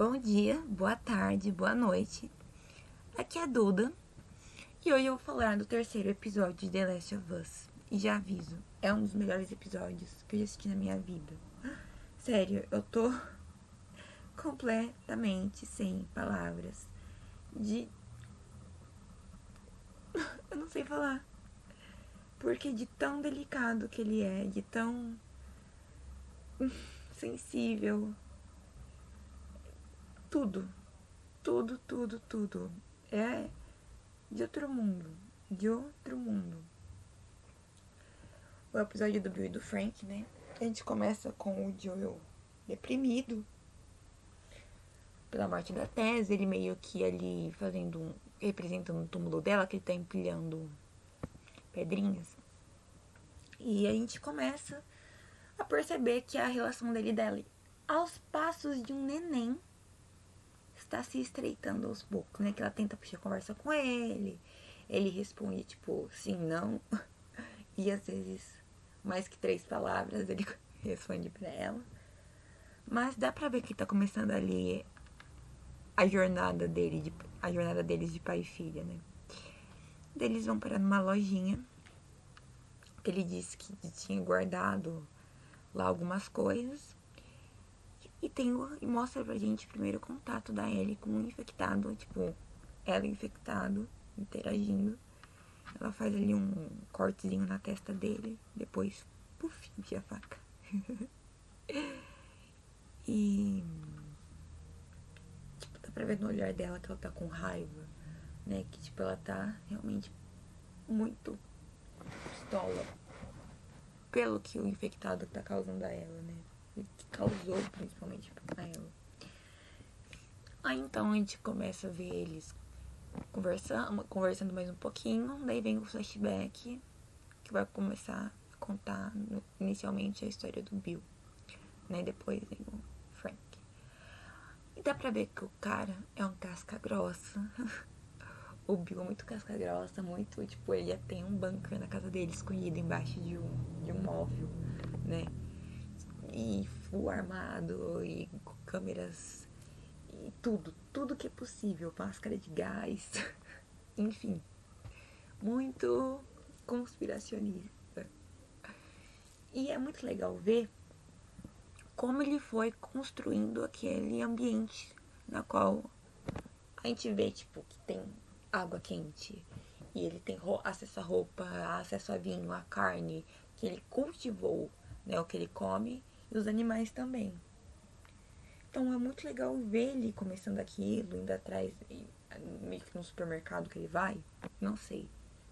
Bom dia, boa tarde, boa noite. Aqui é a Duda e hoje eu vou falar do terceiro episódio de The Last of Us. E já aviso, é um dos melhores episódios que eu já assisti na minha vida. Sério, eu tô completamente sem palavras. De. Eu não sei falar. Porque de tão delicado que ele é, de tão sensível. Tudo. Tudo, tudo, tudo. É de outro mundo. De outro mundo. O episódio do Bill e do Frank, né? A gente começa com o Joel deprimido pela morte da Tess, ele meio que ali fazendo um, representando o túmulo dela, que ele tá empilhando pedrinhas. E a gente começa a perceber que a relação dele e dela, aos passos de um neném, está se estreitando aos poucos, né? Que ela tenta puxar conversa com ele, ele responde tipo sim, não, e às vezes mais que três palavras ele responde para ela. Mas dá pra ver que tá começando ali a jornada dele, de, a jornada deles de pai e filha, né? Eles vão parar numa lojinha. Ele disse que tinha guardado lá algumas coisas. E tem e mostra pra gente o primeiro contato da Ellie com o infectado, tipo, ela infectado, interagindo. Ela faz ali um cortezinho na testa dele, depois, puf, enfia a faca. e tipo, dá pra ver no olhar dela que ela tá com raiva, né? Que tipo, ela tá realmente muito pistola pelo que o infectado tá causando a ela, né? Que causou principalmente a ela. Aí então a gente começa a ver eles conversando, conversando mais um pouquinho, daí vem o flashback que vai começar a contar inicialmente a história do Bill, né? Depois vem o Frank. E dá pra ver que o cara é um casca grossa. o Bill é muito casca grossa, muito, tipo, ele tem um bunker na casa dele escondido embaixo de um, de um móvel, né? E full armado, e câmeras, e tudo, tudo que é possível, máscara de gás, enfim, muito conspiracionista. E é muito legal ver como ele foi construindo aquele ambiente na qual a gente vê, tipo, que tem água quente e ele tem acesso a roupa, acesso a vinho, a carne, que ele cultivou, né, o que ele come e os animais também. Então é muito legal ver ele começando aquilo, indo atrás, meio que no supermercado que ele vai, não sei.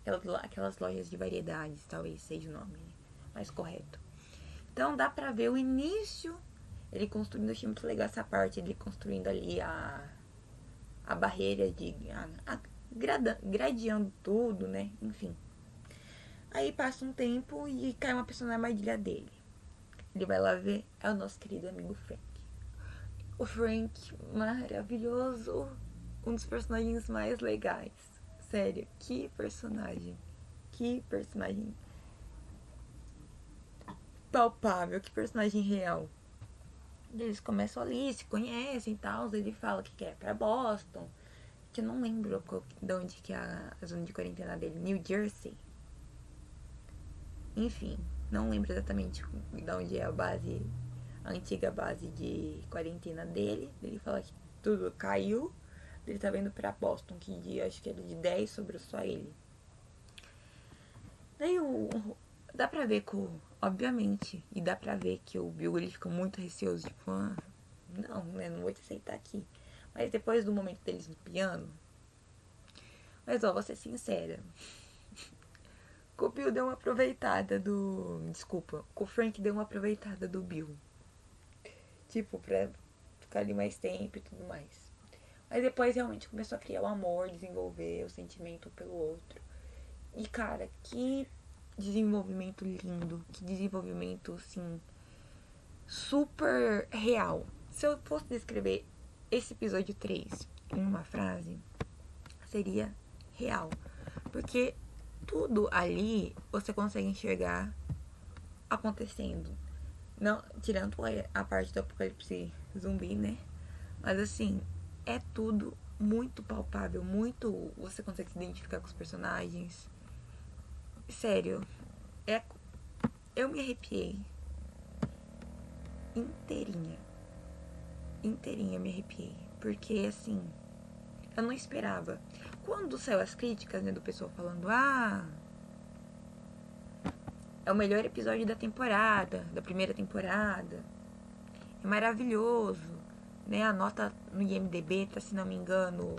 Aquelas, aquelas lojas de variedades, talvez seja o nome mais correto. Então dá pra ver o início, ele construindo, achei muito legal essa parte, ele construindo ali a, a barreira de. A, a, gradeando tudo, né? Enfim. Aí passa um tempo e cai uma pessoa na armadilha dele. Ele vai lá ver, é o nosso querido amigo Frank. O Frank, maravilhoso, um dos personagens mais legais. Sério, que personagem. Que personagem palpável, que personagem real. Eles começam ali, se conhecem e tal. Ele fala que quer pra Boston. Que eu não lembro de onde que é a zona de quarentena dele. New Jersey. Enfim, não lembro exatamente de onde é a base, a antiga base de quarentena dele. Ele fala que tudo caiu. Ele tá vendo pra Boston, que dia, acho que era de 10 sobrou só ele. Daí o, dá pra ver que, obviamente, e dá pra ver que o Bill ele fica muito receoso, tipo, ah, não, né, não vou te aceitar aqui. Mas depois do momento deles no piano, mas ó, vou ser sincera. O Bill deu uma aproveitada do. Desculpa, o Frank deu uma aproveitada do Bill. Tipo, pra ficar ali mais tempo e tudo mais. Mas depois realmente começou a criar o amor, desenvolver o sentimento pelo outro. E cara, que desenvolvimento lindo, que desenvolvimento assim super real. Se eu fosse descrever esse episódio 3 em uma frase, seria real. Porque tudo ali você consegue enxergar acontecendo. Não, tirando a parte do apocalipse zumbi, né? Mas assim, é tudo muito palpável, muito. Você consegue se identificar com os personagens. Sério, é. Eu me arrepiei. Inteirinha. Inteirinha me arrepiei. Porque assim. Eu não esperava. Quando saiu as críticas, né, do pessoal falando, ah. É o melhor episódio da temporada, da primeira temporada. É maravilhoso né? A nota no IMDB tá, se não me engano,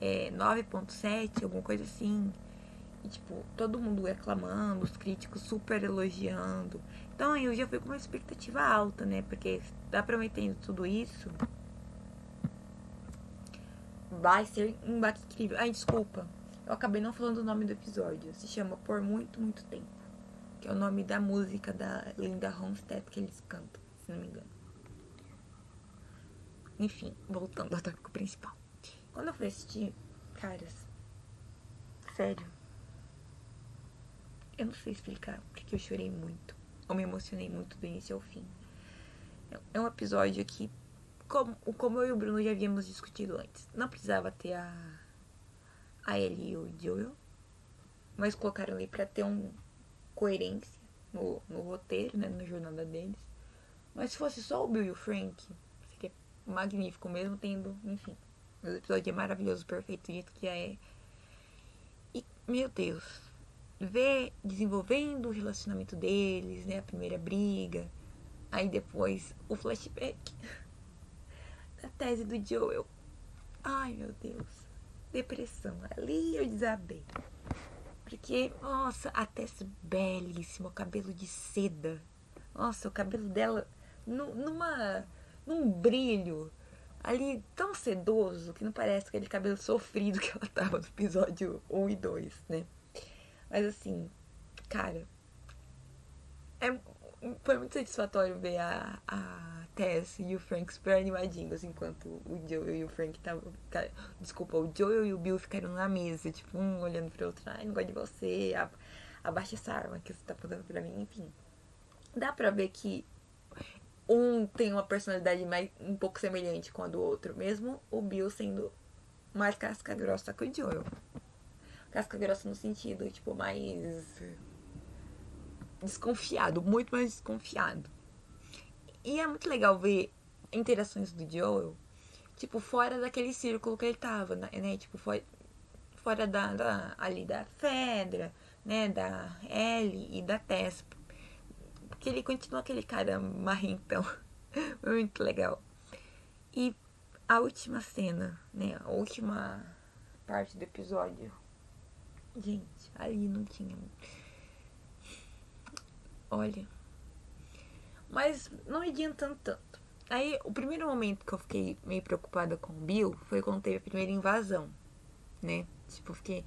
é 9.7, alguma coisa assim. E, tipo, todo mundo reclamando, os críticos super elogiando. Então, eu já fui com uma expectativa alta, né? Porque tá prometendo tudo isso. Vai ser um baque incrível. Ai, desculpa. Eu acabei não falando o nome do episódio. Se chama Por Muito, Muito Tempo. Que é o nome da música da Linda Ronstadt que eles cantam, se não me engano. Enfim, voltando ao tópico principal. Quando eu fui assistir, caras, sério, eu não sei explicar porque eu chorei muito. Eu me emocionei muito do início ao fim. É um episódio que, como, como eu e o Bruno já havíamos discutido antes, não precisava ter a, a Ellie e o Joel, mas colocaram ali pra ter uma coerência no, no roteiro, né, na jornada deles. Mas se fosse só o Bill e o Frank, magnífico, mesmo tendo, enfim. O episódio é maravilhoso, perfeito, jeito que é. E, meu Deus, ver desenvolvendo o relacionamento deles, né? A primeira briga. Aí depois o flashback da tese do Joel. Ai, meu Deus. Depressão. Ali eu desabei. Porque, nossa, a Tess belíssima, o cabelo de seda. Nossa, o cabelo dela numa num brilho ali tão sedoso que não parece aquele cabelo sofrido que ela tava no episódio 1 e 2, né? Mas assim, cara, é, foi muito satisfatório ver a, a Tess e o Frank super animadinhos enquanto o Joel e o Frank estavam. Desculpa, o Joel e o Bill ficaram na mesa, tipo, um olhando pro outro, ai, não gosto de você, abaixa essa arma que você tá fazendo pra mim, enfim. Dá pra ver que um tem uma personalidade mais, um pouco semelhante com a do outro, mesmo o Bill sendo mais casca grossa que o Joel. Casca grossa no sentido, tipo, mais desconfiado, muito mais desconfiado. E é muito legal ver interações do Joel, tipo, fora daquele círculo que ele tava, né? né tipo, fora, fora da, da, ali da Fedra, né? Da Ellie e da Tess que ele continua aquele cara marrentão. Muito legal. E a última cena, né? A última parte do episódio. Gente, ali não tinha. Olha. Mas não adiantando tanto. Aí, o primeiro momento que eu fiquei meio preocupada com o Bill foi quando teve a primeira invasão, né? Tipo, fiquei.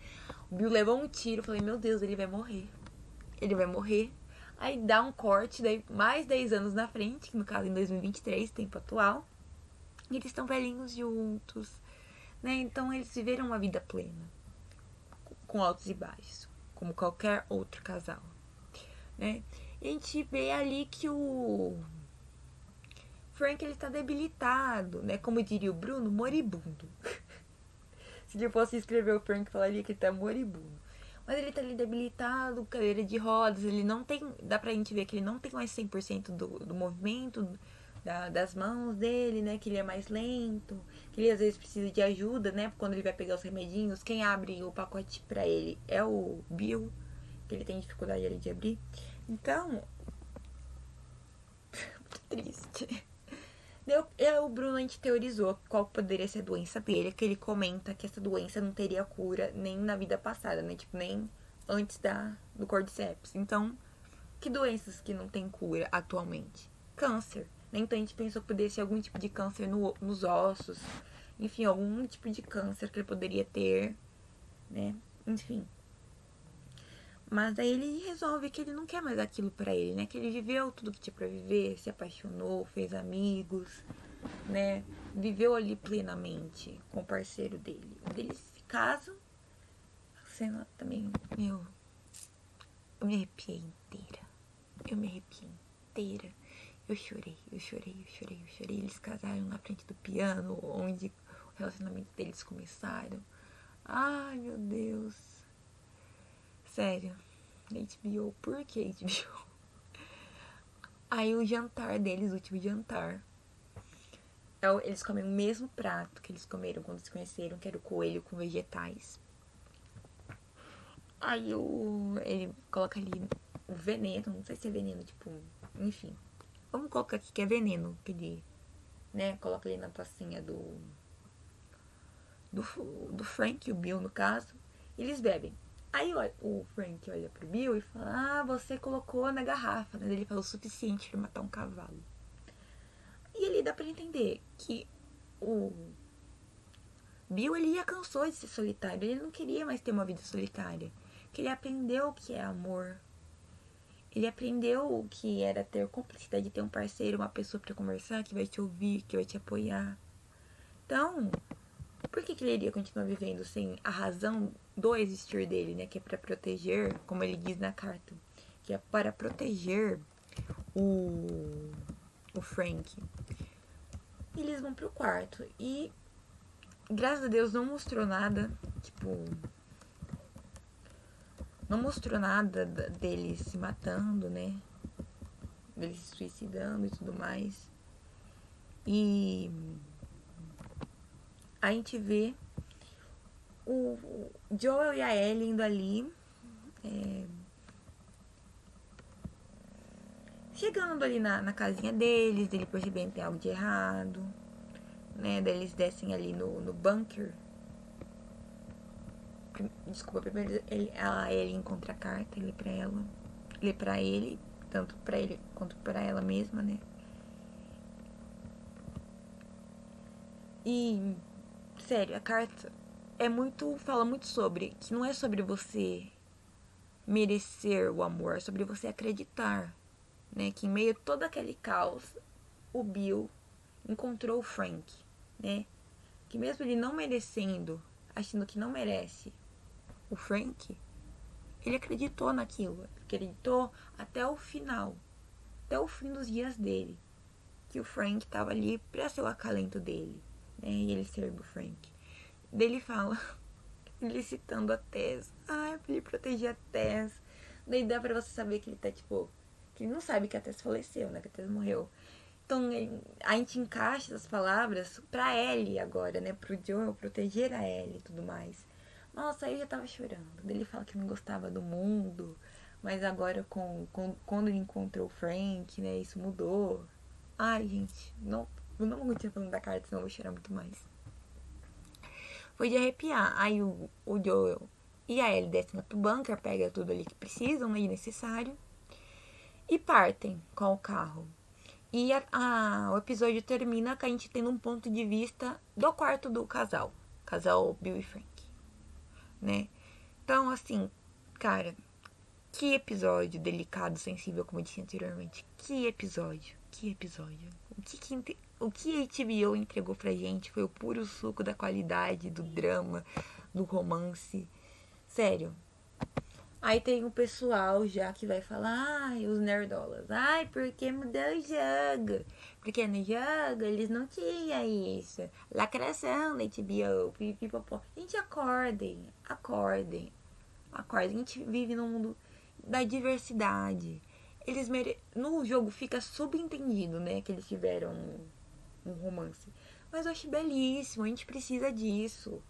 O Bill levou um tiro, falei, meu Deus, ele vai morrer. Ele vai morrer. Aí dá um corte, daí mais 10 anos na frente, que no caso em 2023, tempo atual. E eles estão velhinhos juntos, né? Então eles viveram uma vida plena, com altos e baixos, como qualquer outro casal, né? A gente vê ali que o Frank ele tá debilitado, né? Como diria o Bruno, moribundo. Se ele fosse escrever o Frank, falaria que ele tá moribundo. Mas ele tá ali debilitado, cadeira de rodas, ele não tem. Dá pra gente ver que ele não tem mais 100% do, do movimento da, das mãos dele, né? Que ele é mais lento, que ele às vezes precisa de ajuda, né? Quando ele vai pegar os remedinhos, quem abre o pacote pra ele é o Bill, que ele tem dificuldade ali de abrir. Então. Triste. Eu, eu, o Bruno, teorizou qual poderia ser a doença dele, que ele comenta que essa doença não teria cura nem na vida passada, né? Tipo, nem antes da, do Cordyceps. Então, que doenças que não tem cura atualmente? Câncer. Né? Então a gente pensou que poderia ser algum tipo de câncer no, nos ossos. Enfim, algum tipo de câncer que ele poderia ter, né? Enfim. Mas aí ele resolve que ele não quer mais aquilo para ele, né? Que ele viveu tudo que tinha para viver, se apaixonou, fez amigos, né? Viveu ali plenamente com o parceiro dele. Eles se casam. A cena também, meu, eu me arrepiei inteira. Eu me arrepiei inteira. Eu chorei, eu chorei, eu chorei, eu chorei. Eles casaram na frente do piano, onde o relacionamento deles começaram. Ai, meu Deus. Sério. HBO, por que HBO? Aí o jantar deles, o último jantar. É eles comem o mesmo prato que eles comeram quando se conheceram, que era o coelho com vegetais. Aí o, ele coloca ali o veneno, não sei se é veneno, tipo, enfim. Vamos colocar aqui que é veneno que ele, né, coloca ali na tacinha do, do, do Frank, o Bill no caso, e eles bebem. Aí o Frank olha pro Bill e fala: Ah, você colocou na garrafa, né? Ele falou o suficiente para matar um cavalo. E ele dá para entender que o Bill ele já cansou de ser solitário, ele não queria mais ter uma vida solitária. Que ele aprendeu o que é amor. Ele aprendeu o que era ter cumplicidade, ter um parceiro, uma pessoa para conversar, que vai te ouvir, que vai te apoiar. Então, por que, que ele iria continuar vivendo sem a razão do existir dele, né? Que é para proteger, como ele diz na carta, que é para proteger o, o Frank. E eles vão pro quarto e graças a Deus não mostrou nada, tipo, não mostrou nada dele se matando, né? Dele se suicidando e tudo mais. E a gente vê o Joel e a Ellie indo ali. É, chegando ali na, na casinha deles, ele percebendo que tem algo de errado. Né? Daí eles descem ali no, no bunker. Desculpa, primeiro ele, a Ellie encontra a carta, lê pra ela. Lê pra ele, tanto pra ele quanto pra ela mesma, né? E sério, a carta é muito. fala muito sobre. Que não é sobre você merecer o amor, é sobre você acreditar. Né? Que em meio a todo aquele caos, o Bill encontrou o Frank, né? Que mesmo ele não merecendo, achando que não merece o Frank, ele acreditou naquilo, acreditou até o final, até o fim dos dias dele, que o Frank estava ali para ser o acalento dele, né? E ele ser do Frank. Daí ele fala, ele citando a Tess. Ai, pra ele proteger a Tess. Daí dá pra você saber que ele tá, tipo, que ele não sabe que a Tess faleceu, né? Que a Tess morreu. Então, a gente encaixa as palavras pra Ellie agora, né? Pro Joel proteger a Ellie e tudo mais. Nossa, aí eu já tava chorando. Daí ele fala que não gostava do mundo, mas agora com, com, quando ele encontrou o Frank, né? Isso mudou. Ai, gente, não, não vou continuar falando da carta, senão eu vou chorar muito mais. Foi de arrepiar. Aí o, o Joel e a Ellie descem pro bunker, pega tudo ali que precisam, né, necessário. E partem com o carro. E a, a, o episódio termina com a gente tendo um ponto de vista do quarto do casal. Casal Bill e Frank. Né? Então, assim, cara, que episódio delicado, sensível, como eu disse anteriormente. Que episódio, que episódio. O que, que o que a HBO entregou pra gente foi o puro suco da qualidade, do drama, do romance. Sério. Aí tem um pessoal já que vai falar, ai, os nerdolas, ai, porque mudou o jogo? Porque no jogo eles não tinham isso. Lacração da HBO, pipipopó. Gente, acordem, acordem, acordem. A gente vive num mundo da diversidade. Eles mere... No jogo fica subentendido, né, que eles tiveram um romance. Mas eu acho belíssimo, a gente precisa disso.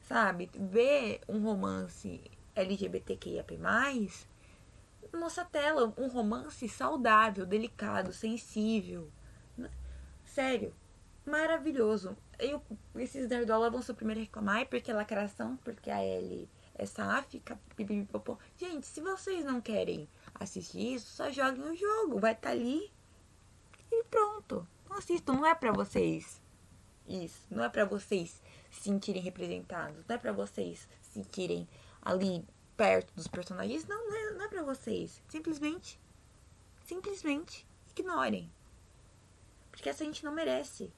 Sabe? Ver um romance LGBTQIAP+, nossa tela, um romance saudável, delicado, sensível. Sério, maravilhoso. Eu, esses nerdola vão ser o primeiro a reclamar, porque é lacração, porque a Ellie é sáfica. Gente, se vocês não querem assistir isso, só joguem o jogo, vai estar tá ali e pronto. Não assistam, não é para vocês isso, não é para vocês se sentirem representados, não é para vocês se sentirem ali perto dos personagens, não, não é, não é para vocês. Simplesmente, simplesmente ignorem. Porque essa gente não merece.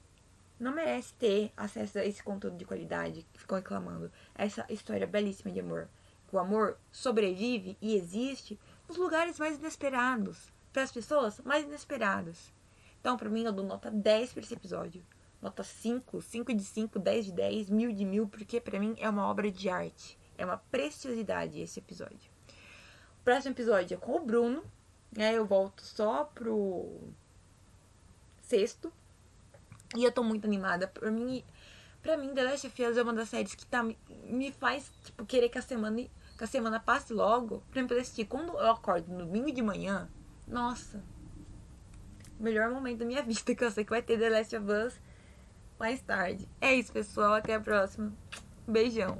Não merece ter acesso a esse conteúdo de qualidade que ficam reclamando. Essa história belíssima de amor. O amor sobrevive e existe nos lugares mais inesperados. Para as pessoas mais inesperadas. Então, pra mim, eu dou nota 10 pra esse episódio. Nota 5, 5 de 5, 10 de 10, mil de mil, porque pra mim é uma obra de arte. É uma preciosidade esse episódio. O próximo episódio é com o Bruno. Né? Eu volto só pro sexto. E eu tô muito animada. Pra mim, pra mim The Last of Us é uma das séries que tá, me faz tipo, querer que a semana, que a semana passe logo pra eu poder assistir. Quando eu acordo no domingo de manhã, nossa, melhor momento da minha vida, que eu sei que vai ter The Last of Us mais tarde. É isso, pessoal. Até a próxima. Beijão.